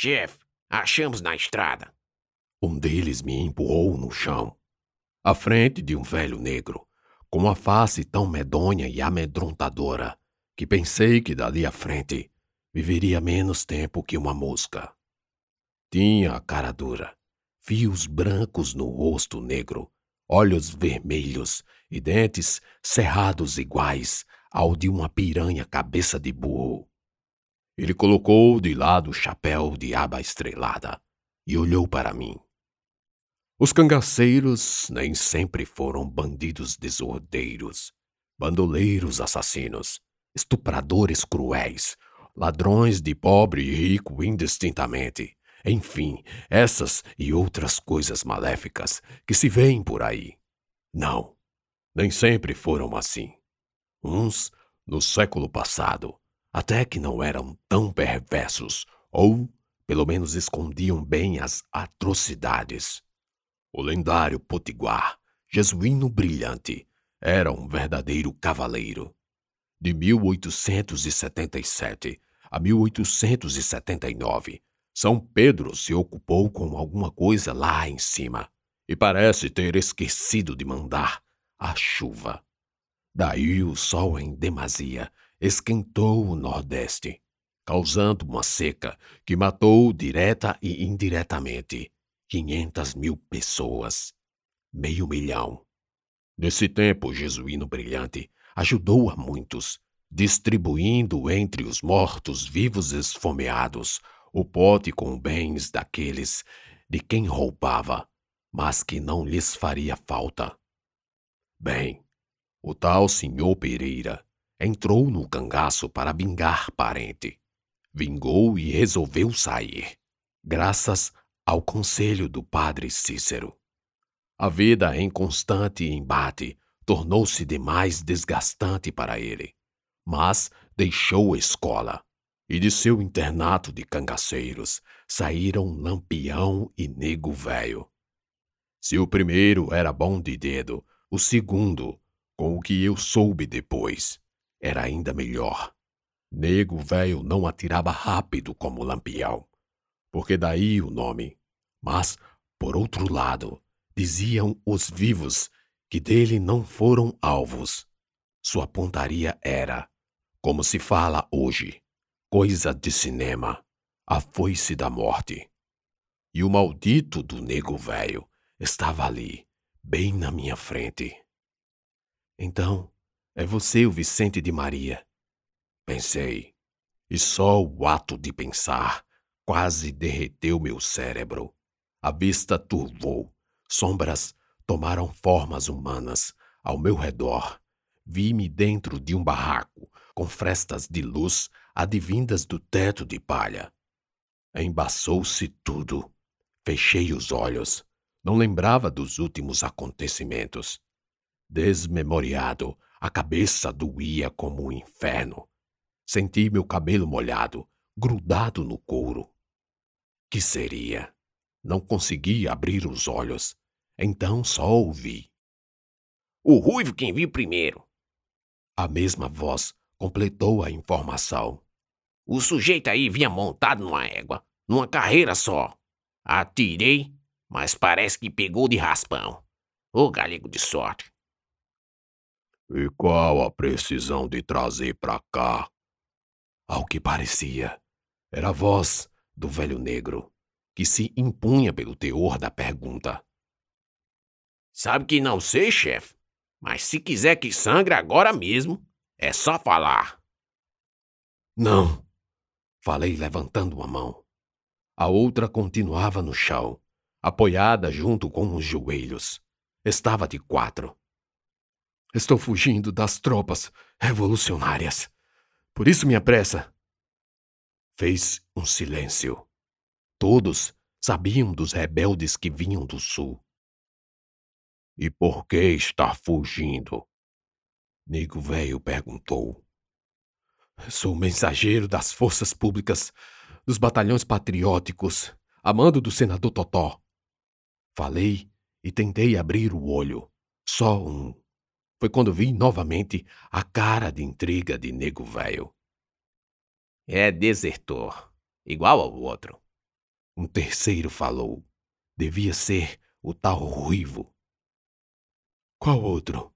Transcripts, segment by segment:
Chefe, achamos na estrada. Um deles me empurrou no chão, à frente de um velho negro, com uma face tão medonha e amedrontadora que pensei que dali à frente viveria menos tempo que uma mosca. Tinha a cara dura, fios brancos no rosto negro, olhos vermelhos e dentes cerrados iguais ao de uma piranha cabeça de burro. Ele colocou de lado o chapéu de aba estrelada e olhou para mim. Os cangaceiros nem sempre foram bandidos desordeiros, bandoleiros assassinos, estupradores cruéis, ladrões de pobre e rico indistintamente. Enfim, essas e outras coisas maléficas que se veem por aí. Não, nem sempre foram assim. Uns, no século passado, até que não eram tão perversos, ou, pelo menos, escondiam bem as atrocidades. O lendário Potiguar, jesuíno brilhante, era um verdadeiro cavaleiro. De 1877 a 1879, São Pedro se ocupou com alguma coisa lá em cima e parece ter esquecido de mandar a chuva. Daí o sol em demasia esquentou o Nordeste, causando uma seca que matou direta e indiretamente 500 mil pessoas, meio milhão. Nesse tempo, o jesuíno brilhante ajudou a muitos, distribuindo entre os mortos-vivos esfomeados o pote com bens daqueles de quem roubava, mas que não lhes faria falta. Bem, o tal senhor Pereira entrou no cangaço para vingar parente. Vingou e resolveu sair, graças ao conselho do padre Cícero. A vida em constante embate tornou-se demais desgastante para ele, mas deixou a escola e de seu internato de cangaceiros saíram Lampião e Nego Velho. Se o primeiro era bom de dedo, o segundo, com o que eu soube depois, era ainda melhor. Nego Velho não atirava rápido como Lampião, porque daí o nome. Mas, por outro lado, diziam os vivos que dele não foram alvos. Sua pontaria era, como se fala hoje, coisa de cinema, a foice da morte. E o maldito do nego velho estava ali, bem na minha frente. Então, é você o Vicente de Maria. Pensei, e só o ato de pensar quase derreteu meu cérebro. A vista turvou, sombras tomaram formas humanas ao meu redor. Vi-me dentro de um barraco, com frestas de luz advindas do teto de palha. Embaçou-se tudo. Fechei os olhos. Não lembrava dos últimos acontecimentos. Desmemoriado, a cabeça doía como um inferno. Senti meu cabelo molhado, grudado no couro. Que seria? Não consegui abrir os olhos. Então só ouvi. O ruivo quem viu primeiro. A mesma voz completou a informação. O sujeito aí vinha montado numa égua, numa carreira só. Atirei, mas parece que pegou de raspão. Ô galego de sorte. E qual a precisão de trazer pra cá? Ao que parecia, era a voz do velho negro, que se impunha pelo teor da pergunta. Sabe que não sei, chefe, mas se quiser que sangre agora mesmo, é só falar. Não, Falei levantando a mão. A outra continuava no chão, apoiada junto com os joelhos. Estava de quatro. Estou fugindo das tropas revolucionárias. Por isso minha pressa. Fez um silêncio. Todos sabiam dos rebeldes que vinham do sul. E por que está fugindo? Nego Velho perguntou. Sou mensageiro das forças públicas, dos batalhões patrióticos, a mando do senador Totó. Falei e tentei abrir o olho. Só um. Foi quando vi novamente a cara de intriga de nego velho. É desertor, igual ao outro. Um terceiro falou. Devia ser o tal ruivo. Qual outro?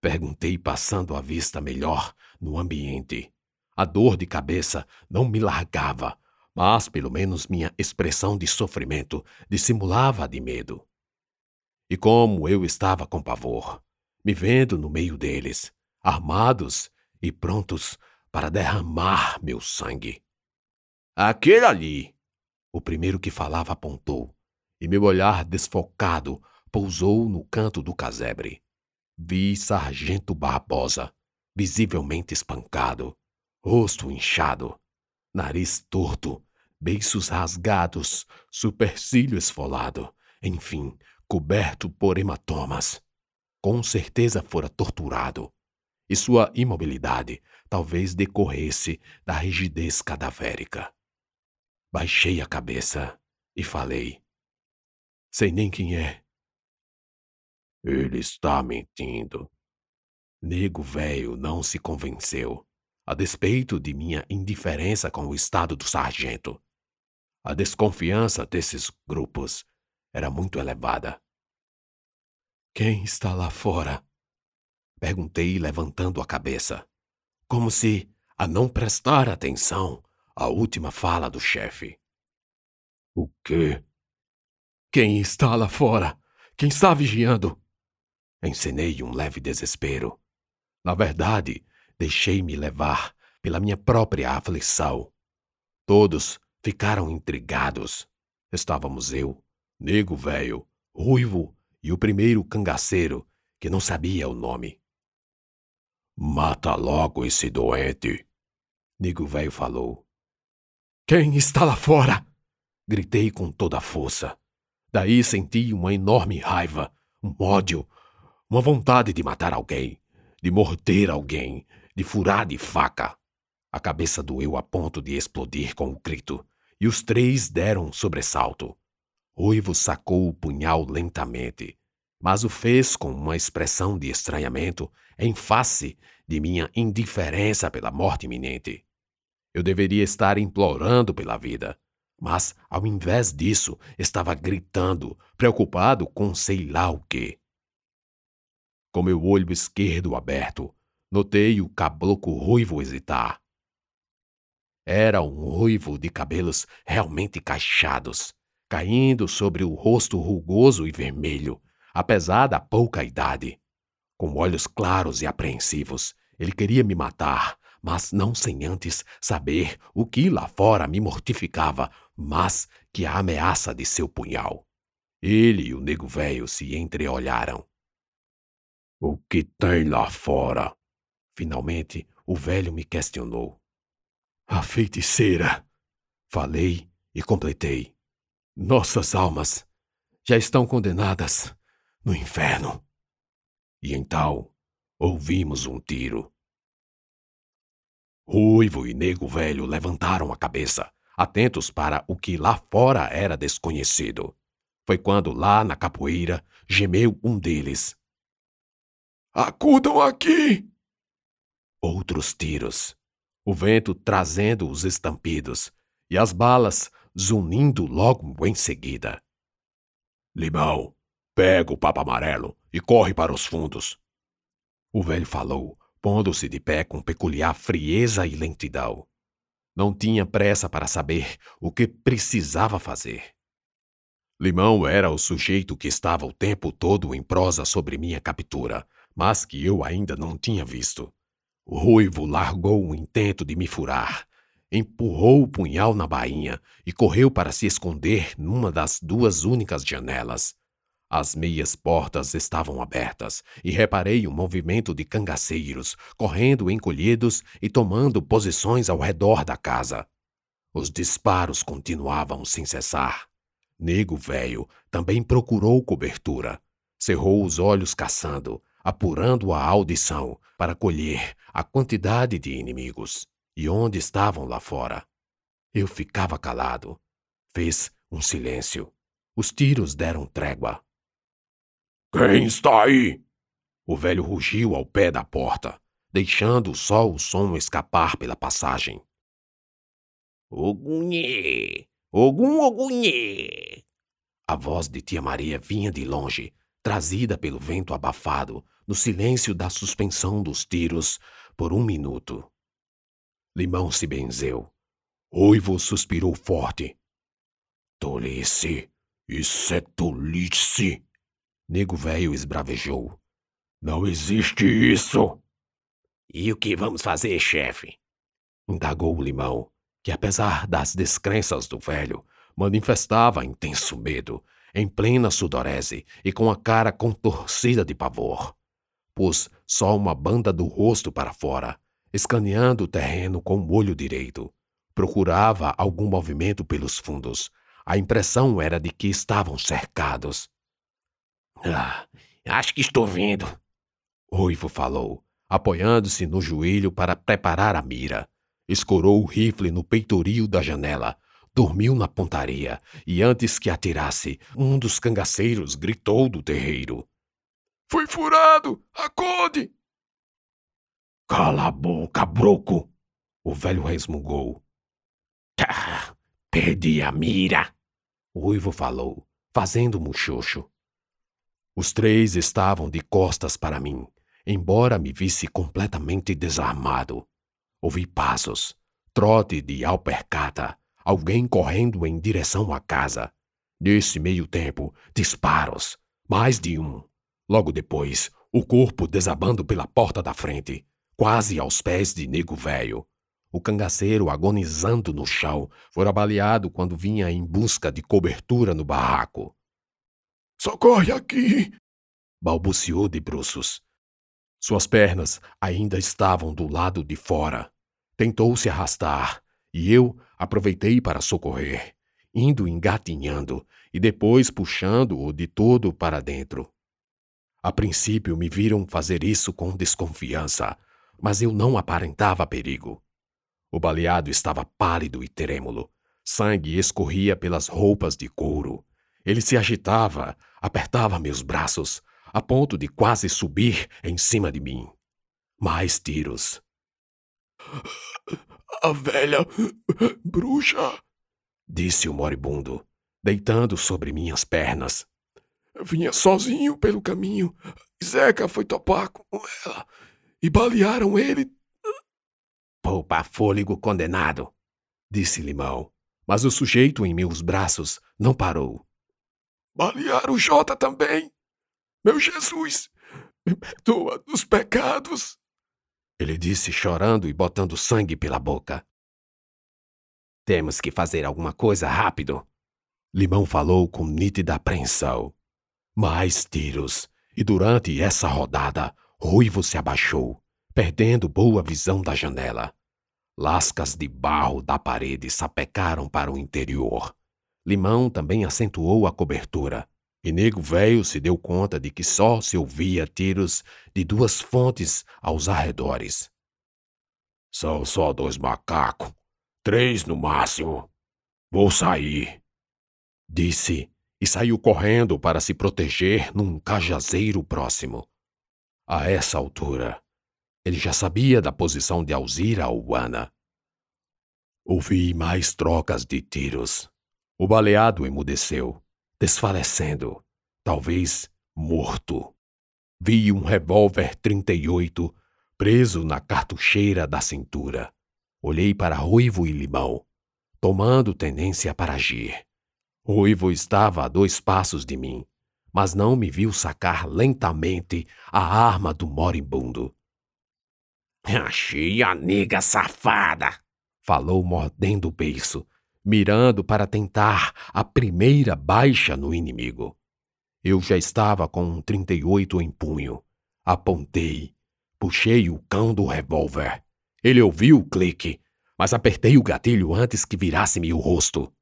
Perguntei, passando a vista melhor no ambiente. A dor de cabeça não me largava, mas pelo menos minha expressão de sofrimento dissimulava de medo. E como eu estava com pavor, me vendo no meio deles, armados e prontos para derramar meu sangue. Aquele ali! O primeiro que falava apontou, e meu olhar desfocado pousou no canto do casebre. Vi Sargento Barbosa, visivelmente espancado, rosto inchado, nariz torto, beiços rasgados, supercílio esfolado, enfim, coberto por hematomas. Com certeza fora torturado, e sua imobilidade talvez decorresse da rigidez cadavérica. Baixei a cabeça e falei: Sei nem quem é. Ele está mentindo. Nego velho não se convenceu, a despeito de minha indiferença com o estado do sargento. A desconfiança desses grupos era muito elevada. Quem está lá fora? Perguntei, levantando a cabeça, como se a não prestar atenção à última fala do chefe. O quê? Quem está lá fora? Quem está vigiando? Encenei um leve desespero. Na verdade, deixei-me levar pela minha própria aflição. Todos ficaram intrigados. Estávamos eu, nego velho, ruivo e o primeiro cangaceiro, que não sabia o nome. Mata logo esse doente, nego velho falou. Quem está lá fora? Gritei com toda a força. Daí senti uma enorme raiva, um ódio, uma vontade de matar alguém, de morder alguém, de furar de faca. A cabeça doeu a ponto de explodir com o grito, e os três deram um sobressalto. Ruivo sacou o punhal lentamente, mas o fez com uma expressão de estranhamento em face de minha indiferença pela morte iminente. Eu deveria estar implorando pela vida, mas, ao invés disso, estava gritando, preocupado com sei lá o quê. Com meu olho esquerdo aberto, notei o caboclo ruivo hesitar. Era um ruivo de cabelos realmente caixados, caindo sobre o rosto rugoso e vermelho, apesar da pouca idade. Com olhos claros e apreensivos, ele queria me matar, mas não sem antes saber o que lá fora me mortificava, mas que a ameaça de seu punhal. Ele e o nego velho se entreolharam. O que tem lá fora? Finalmente, o velho me questionou. A feiticeira. Falei e completei. Nossas almas já estão condenadas no inferno. E então ouvimos um tiro. Ruivo e Nego Velho levantaram a cabeça, atentos para o que lá fora era desconhecido. Foi quando, lá na capoeira, gemeu um deles. Acudam aqui! Outros tiros. O vento trazendo os estampidos e as balas zunindo logo em seguida. Limão, pega o papo amarelo e corre para os fundos. O velho falou, pondo-se de pé com peculiar frieza e lentidão. Não tinha pressa para saber o que precisava fazer. Limão era o sujeito que estava o tempo todo em prosa sobre minha captura, mas que eu ainda não tinha visto. O ruivo largou o intento de me furar, empurrou o punhal na bainha e correu para se esconder numa das duas únicas janelas. As meias portas estavam abertas e reparei um movimento de cangaceiros correndo encolhidos e tomando posições ao redor da casa. Os disparos continuavam sem cessar. Nego velho também procurou cobertura. Cerrou os olhos caçando, apurando a audição para colher a quantidade de inimigos e onde estavam lá fora. Eu ficava calado. Fez um silêncio. Os tiros deram trégua. Quem está aí? O velho rugiu ao pé da porta, deixando só o som escapar pela passagem. O Gunhê! Ogum Ogunhê! A voz de tia Maria vinha de longe, trazida pelo vento abafado, no silêncio da suspensão dos tiros, por um minuto. Limão se benzeu. Oivo suspirou forte. Tolice! Isso é tolice! Nego velho esbravejou. Não existe isso! E o que vamos fazer, chefe? Indagou o limão, que apesar das descrenças do velho, manifestava intenso medo, em plena sudorese e com a cara contorcida de pavor. Pôs só uma banda do rosto para fora, escaneando o terreno com o olho direito. Procurava algum movimento pelos fundos. A impressão era de que estavam cercados. Ah, acho que estou vendo. Oivo falou, apoiando-se no joelho para preparar a mira. Escorou o rifle no peitoril da janela, dormiu na pontaria e, antes que atirasse, um dos cangaceiros gritou do terreiro: Foi furado! Acorde! Cala a boca, broco! O velho resmungou. Ah, perdi a mira! O uivo falou, fazendo muxoxo. Os três estavam de costas para mim, embora me visse completamente desarmado. Ouvi passos, trote de alpercata, alguém correndo em direção à casa. Nesse meio tempo, disparos, mais de um. Logo depois, o corpo desabando pela porta da frente, quase aos pés de nego velho. O cangaceiro, agonizando no chão, fora baleado quando vinha em busca de cobertura no barraco. Socorre aqui! balbuciou de bruços. Suas pernas ainda estavam do lado de fora. Tentou se arrastar, e eu aproveitei para socorrer, indo engatinhando e depois puxando-o de todo para dentro. A princípio me viram fazer isso com desconfiança, mas eu não aparentava perigo. O baleado estava pálido e trêmulo. Sangue escorria pelas roupas de couro. Ele se agitava, apertava meus braços, a ponto de quase subir em cima de mim. Mais tiros. A velha bruxa, disse o moribundo, deitando sobre minhas pernas. Vinha sozinho pelo caminho. Zeca foi topar com ela e balearam ele. Poupa fôlego, condenado, disse Limão, mas o sujeito em meus braços não parou. Balearam o Jota também. Meu Jesus, me perdoa dos pecados. Ele disse chorando e botando sangue pela boca. Temos que fazer alguma coisa rápido. Limão falou com nítida apreensão. Mais tiros, e durante essa rodada, Ruivo se abaixou, perdendo boa visão da janela. Lascas de barro da parede sapecaram para o interior. Limão também acentuou a cobertura, e Nego Velho se deu conta de que só se ouvia tiros de duas fontes aos arredores. São só dois macacos, três no máximo. Vou sair, disse e saiu correndo para se proteger num cajazeiro próximo. A essa altura, ele já sabia da posição de Alzira ou Ana. Ouvi mais trocas de tiros. O baleado emudeceu desfalecendo, talvez morto. Vi um revólver 38 preso na cartucheira da cintura. Olhei para Ruivo e Limão, tomando tendência para agir. Ruivo estava a dois passos de mim, mas não me viu sacar lentamente a arma do moribundo. Achei a nega safada! Falou mordendo o beiço, mirando para tentar a primeira baixa no inimigo. Eu já estava com um 38 em punho. Apontei, puxei o cão do revólver. Ele ouviu o clique, mas apertei o gatilho antes que virasse-me o rosto.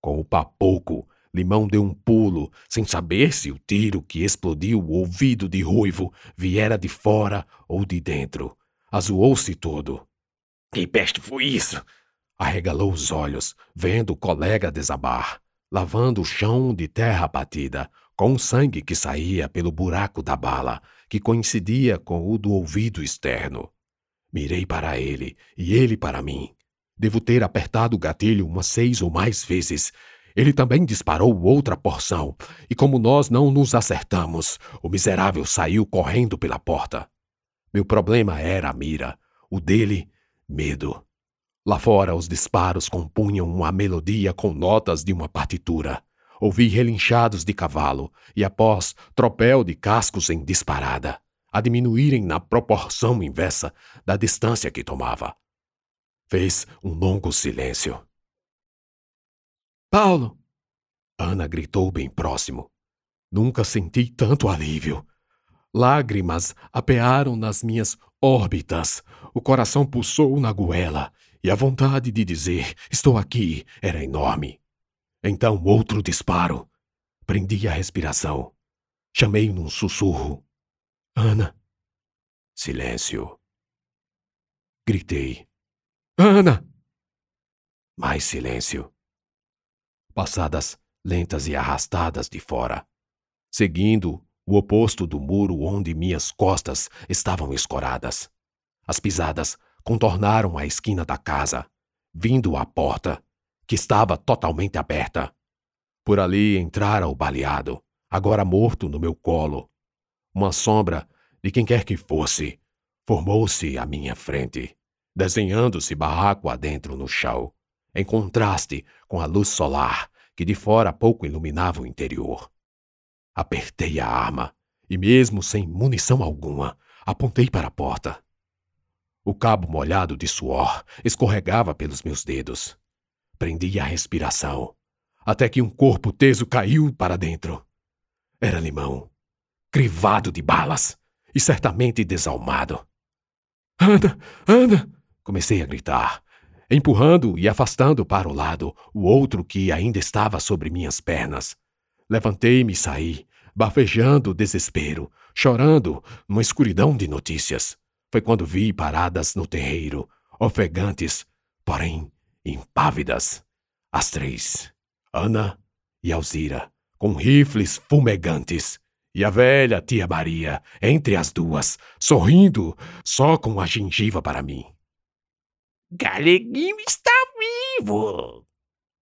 Com o papoco, Limão deu um pulo, sem saber se o tiro que explodiu o ouvido de Ruivo viera de fora ou de dentro. Azuou-se todo. Que peste foi isso? Arregalou os olhos, vendo o colega desabar, lavando o chão de terra batida, com o sangue que saía pelo buraco da bala, que coincidia com o do ouvido externo. Mirei para ele e ele para mim. Devo ter apertado o gatilho umas seis ou mais vezes. Ele também disparou outra porção, e como nós não nos acertamos, o miserável saiu correndo pela porta. Meu problema era a mira, o dele, medo. Lá fora, os disparos compunham uma melodia com notas de uma partitura. Ouvi relinchados de cavalo e, após, tropel de cascos em disparada, a diminuírem na proporção inversa da distância que tomava. Fez um longo silêncio. Paulo! Ana gritou bem próximo. Nunca senti tanto alívio. Lágrimas apearam nas minhas órbitas. O coração pulsou na goela e a vontade de dizer estou aqui era enorme. Então outro disparo. Prendi a respiração. Chamei num sussurro. Ana. Silêncio. Gritei. Ana! Mais silêncio. Passadas lentas e arrastadas de fora, seguindo o oposto do muro onde minhas costas estavam escoradas. As pisadas contornaram a esquina da casa, vindo à porta, que estava totalmente aberta. Por ali entrara o baleado, agora morto no meu colo. Uma sombra de quem quer que fosse formou-se à minha frente desenhando-se barraco adentro no chão, em contraste com a luz solar que de fora pouco iluminava o interior. Apertei a arma e, mesmo sem munição alguma, apontei para a porta. O cabo molhado de suor escorregava pelos meus dedos. Prendi a respiração, até que um corpo teso caiu para dentro. Era limão, crivado de balas e certamente desalmado. Anda, anda! Comecei a gritar, empurrando e afastando para o lado o outro que ainda estava sobre minhas pernas. Levantei-me e saí, bafejando desespero, chorando numa escuridão de notícias. Foi quando vi paradas no terreiro, ofegantes, porém impávidas, as três, Ana e Alzira, com rifles fumegantes, e a velha tia Maria, entre as duas, sorrindo, só com a gengiva para mim. Galeguinho está vivo!